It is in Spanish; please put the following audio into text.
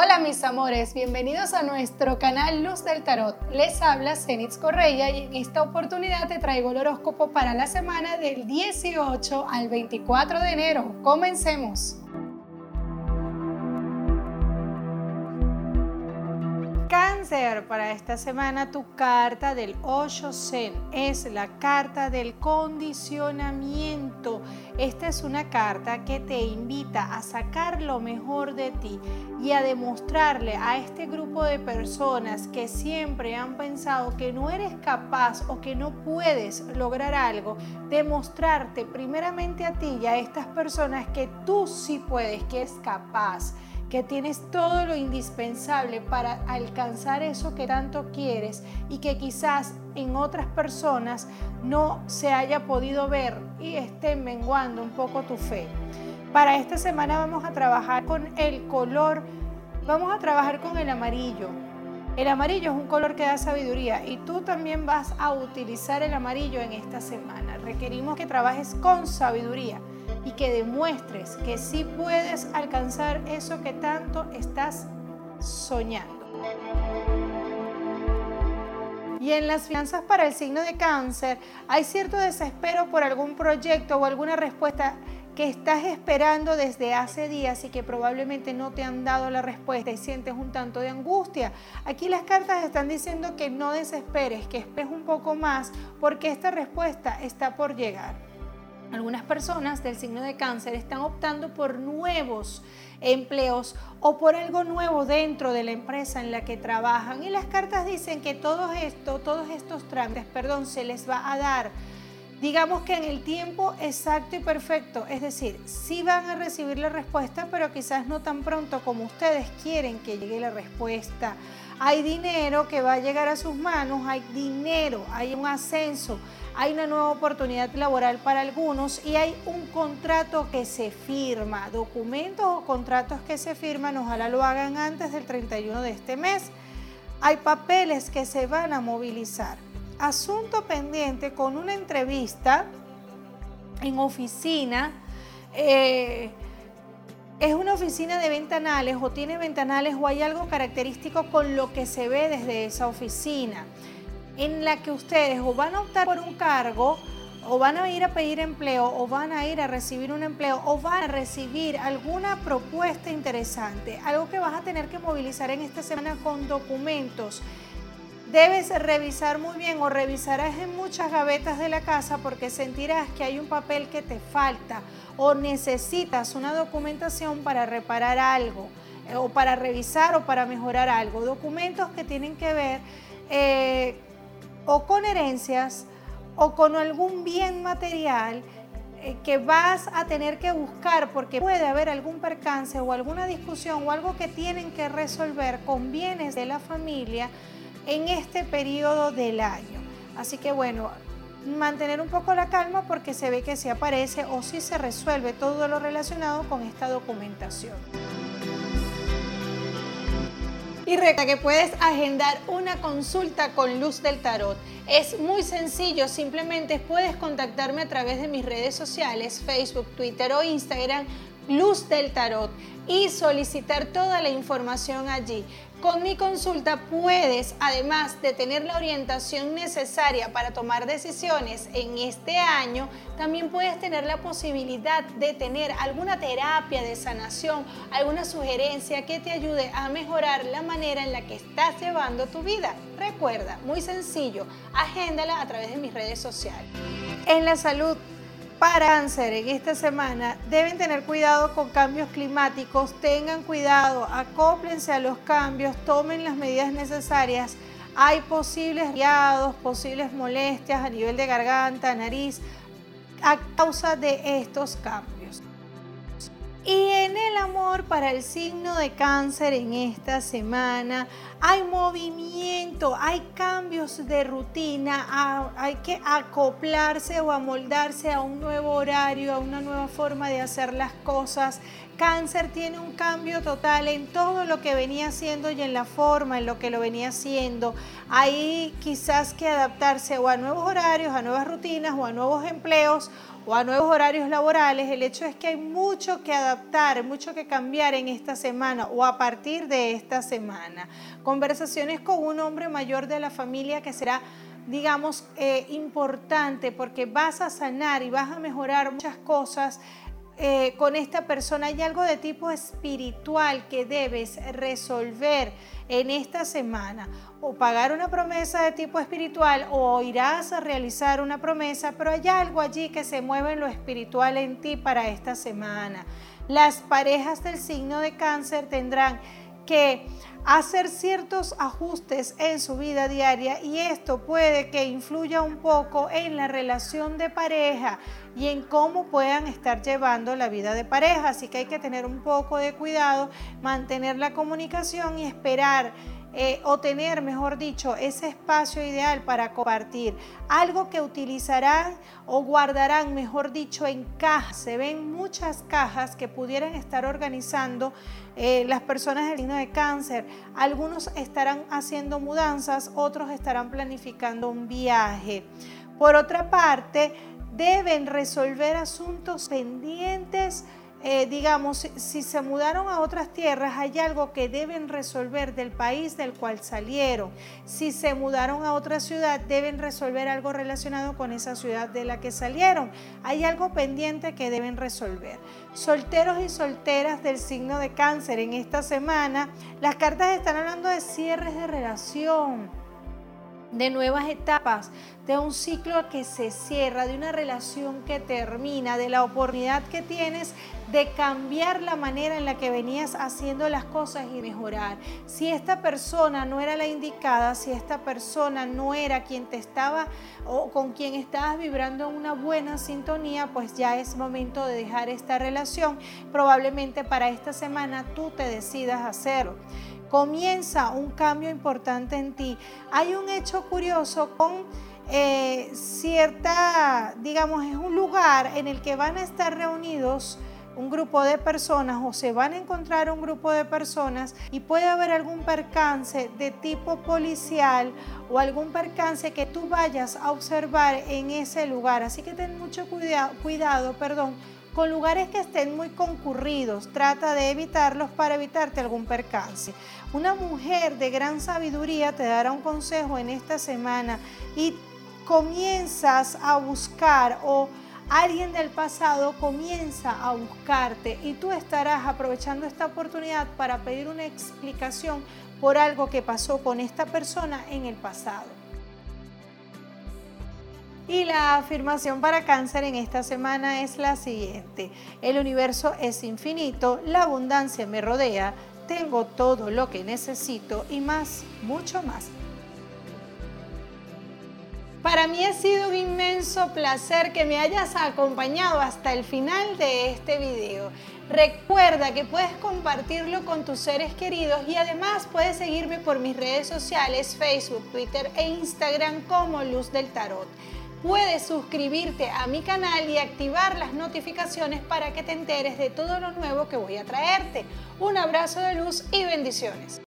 Hola mis amores, bienvenidos a nuestro canal Luz del Tarot. Les habla Zenitz Correia y en esta oportunidad te traigo el horóscopo para la semana del 18 al 24 de enero. Comencemos. Para esta semana tu carta del 8 Zen es la carta del condicionamiento. Esta es una carta que te invita a sacar lo mejor de ti y a demostrarle a este grupo de personas que siempre han pensado que no eres capaz o que no puedes lograr algo, demostrarte primeramente a ti y a estas personas que tú sí puedes, que es capaz que tienes todo lo indispensable para alcanzar eso que tanto quieres y que quizás en otras personas no se haya podido ver y esté menguando un poco tu fe. Para esta semana vamos a trabajar con el color, vamos a trabajar con el amarillo. El amarillo es un color que da sabiduría y tú también vas a utilizar el amarillo en esta semana. Requerimos que trabajes con sabiduría y que demuestres que sí puedes alcanzar eso que tanto estás soñando. Y en las finanzas para el signo de cáncer hay cierto desespero por algún proyecto o alguna respuesta que estás esperando desde hace días y que probablemente no te han dado la respuesta y sientes un tanto de angustia. Aquí las cartas están diciendo que no desesperes, que esperes un poco más porque esta respuesta está por llegar. Algunas personas del signo de cáncer están optando por nuevos empleos o por algo nuevo dentro de la empresa en la que trabajan. Y las cartas dicen que todo esto, todos estos trámites, perdón, se les va a dar, digamos que en el tiempo exacto y perfecto. Es decir, sí van a recibir la respuesta, pero quizás no tan pronto como ustedes quieren que llegue la respuesta. Hay dinero que va a llegar a sus manos, hay dinero, hay un ascenso hay una nueva oportunidad laboral para algunos y hay un contrato que se firma, documentos o contratos que se firman, ojalá lo hagan antes del 31 de este mes. Hay papeles que se van a movilizar. Asunto pendiente con una entrevista en oficina. Eh, es una oficina de ventanales o tiene ventanales o hay algo característico con lo que se ve desde esa oficina en la que ustedes o van a optar por un cargo o van a ir a pedir empleo o van a ir a recibir un empleo o van a recibir alguna propuesta interesante, algo que vas a tener que movilizar en esta semana con documentos. Debes revisar muy bien o revisarás en muchas gavetas de la casa porque sentirás que hay un papel que te falta o necesitas una documentación para reparar algo eh, o para revisar o para mejorar algo. Documentos que tienen que ver eh, o con herencias o con algún bien material eh, que vas a tener que buscar porque puede haber algún percance o alguna discusión o algo que tienen que resolver con bienes de la familia en este periodo del año. Así que bueno, mantener un poco la calma porque se ve que se aparece o si se resuelve todo lo relacionado con esta documentación. Y recuerda que puedes agendar una consulta con Luz del Tarot. Es muy sencillo, simplemente puedes contactarme a través de mis redes sociales, Facebook, Twitter o Instagram, Luz del Tarot, y solicitar toda la información allí. Con mi consulta puedes, además de tener la orientación necesaria para tomar decisiones en este año, también puedes tener la posibilidad de tener alguna terapia de sanación, alguna sugerencia que te ayude a mejorar la manera en la que estás llevando tu vida. Recuerda, muy sencillo, agéndala a través de mis redes sociales. En la salud para cáncer en esta semana deben tener cuidado con cambios climáticos, tengan cuidado, acóplense a los cambios, tomen las medidas necesarias. Hay posibles riados, posibles molestias a nivel de garganta, nariz, a causa de estos cambios. Y en el amor para el signo de cáncer en esta semana hay movimiento, hay cambios de rutina, hay que acoplarse o amoldarse a un nuevo horario, a una nueva forma de hacer las cosas. Cáncer tiene un cambio total en todo lo que venía haciendo y en la forma en lo que lo venía haciendo. Hay quizás que adaptarse o a nuevos horarios, a nuevas rutinas o a nuevos empleos o a nuevos horarios laborales, el hecho es que hay mucho que adaptar, mucho que cambiar en esta semana o a partir de esta semana. Conversaciones con un hombre mayor de la familia que será digamos, eh, importante porque vas a sanar y vas a mejorar muchas cosas eh, con esta persona hay algo de tipo espiritual que debes resolver en esta semana. O pagar una promesa de tipo espiritual o irás a realizar una promesa, pero hay algo allí que se mueve en lo espiritual en ti para esta semana. Las parejas del signo de cáncer tendrán que hacer ciertos ajustes en su vida diaria y esto puede que influya un poco en la relación de pareja y en cómo puedan estar llevando la vida de pareja. Así que hay que tener un poco de cuidado, mantener la comunicación y esperar eh, o tener, mejor dicho, ese espacio ideal para compartir. Algo que utilizarán o guardarán, mejor dicho, en cajas. Se ven muchas cajas que pudieran estar organizando eh, las personas del signo de cáncer. Algunos estarán haciendo mudanzas, otros estarán planificando un viaje. Por otra parte, deben resolver asuntos pendientes eh, digamos, si se mudaron a otras tierras, hay algo que deben resolver del país del cual salieron. Si se mudaron a otra ciudad, deben resolver algo relacionado con esa ciudad de la que salieron. Hay algo pendiente que deben resolver. Solteros y solteras del signo de cáncer en esta semana, las cartas están hablando de cierres de relación de nuevas etapas, de un ciclo que se cierra, de una relación que termina, de la oportunidad que tienes de cambiar la manera en la que venías haciendo las cosas y mejorar. Si esta persona no era la indicada, si esta persona no era quien te estaba o con quien estabas vibrando una buena sintonía, pues ya es momento de dejar esta relación. Probablemente para esta semana tú te decidas hacerlo comienza un cambio importante en ti. Hay un hecho curioso con eh, cierta, digamos, es un lugar en el que van a estar reunidos un grupo de personas o se van a encontrar un grupo de personas y puede haber algún percance de tipo policial o algún percance que tú vayas a observar en ese lugar. Así que ten mucho cuidado, cuidado perdón, con lugares que estén muy concurridos. Trata de evitarlos para evitarte algún percance. Una mujer de gran sabiduría te dará un consejo en esta semana y comienzas a buscar o alguien del pasado comienza a buscarte y tú estarás aprovechando esta oportunidad para pedir una explicación por algo que pasó con esta persona en el pasado. Y la afirmación para cáncer en esta semana es la siguiente. El universo es infinito, la abundancia me rodea, tengo todo lo que necesito y más, mucho más. Para mí ha sido un inmenso placer que me hayas acompañado hasta el final de este video. Recuerda que puedes compartirlo con tus seres queridos y además puedes seguirme por mis redes sociales, Facebook, Twitter e Instagram como Luz del Tarot puedes suscribirte a mi canal y activar las notificaciones para que te enteres de todo lo nuevo que voy a traerte. Un abrazo de luz y bendiciones.